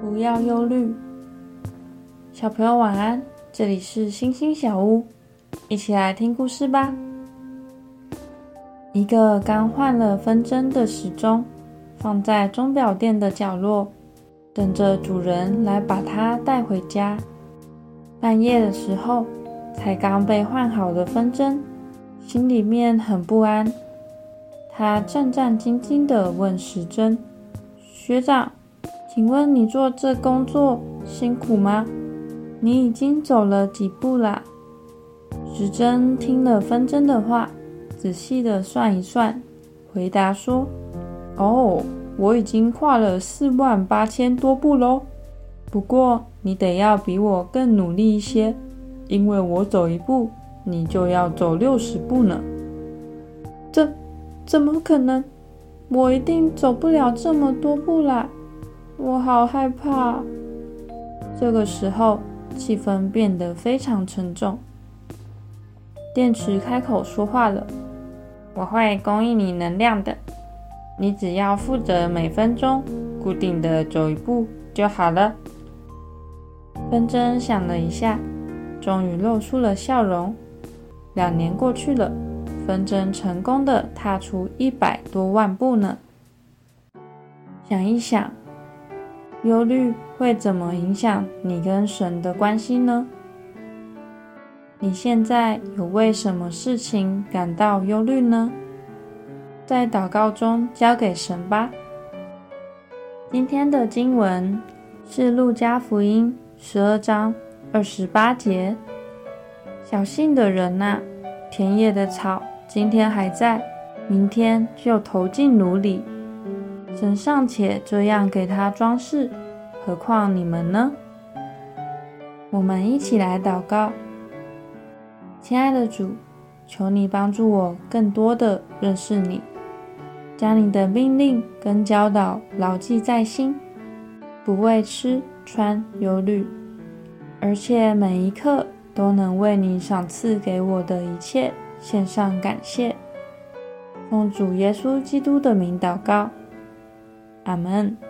不要忧虑，小朋友晚安。这里是星星小屋，一起来听故事吧。一个刚换了分针的时钟，放在钟表店的角落，等着主人来把它带回家。半夜的时候，才刚被换好的分针，心里面很不安。他战战兢兢地问时针：“学长。”请问你做这工作辛苦吗？你已经走了几步啦？时针听了分针的话，仔细的算一算，回答说：“哦，我已经跨了四万八千多步喽。不过你得要比我更努力一些，因为我走一步，你就要走六十步呢。这怎么可能？我一定走不了这么多步啦！”我好害怕。这个时候，气氛变得非常沉重。电池开口说话了：“我会供应你能量的，你只要负责每分钟固定的走一步就好了。”分针想了一下，终于露出了笑容。两年过去了，分针成功的踏出一百多万步呢。想一想。忧虑会怎么影响你跟神的关系呢？你现在有为什么事情感到忧虑呢？在祷告中交给神吧。今天的经文是路加福音十二章二十八节：“小信的人呐，田野的草今天还在，明天就投进炉里。”神尚且这样给他装饰，何况你们呢？我们一起来祷告，亲爱的主，求你帮助我更多的认识你，将你的命令跟教导牢记在心，不为吃穿忧虑，而且每一刻都能为你赏赐给我的一切献上感谢。奉主耶稣基督的名祷告。阿门。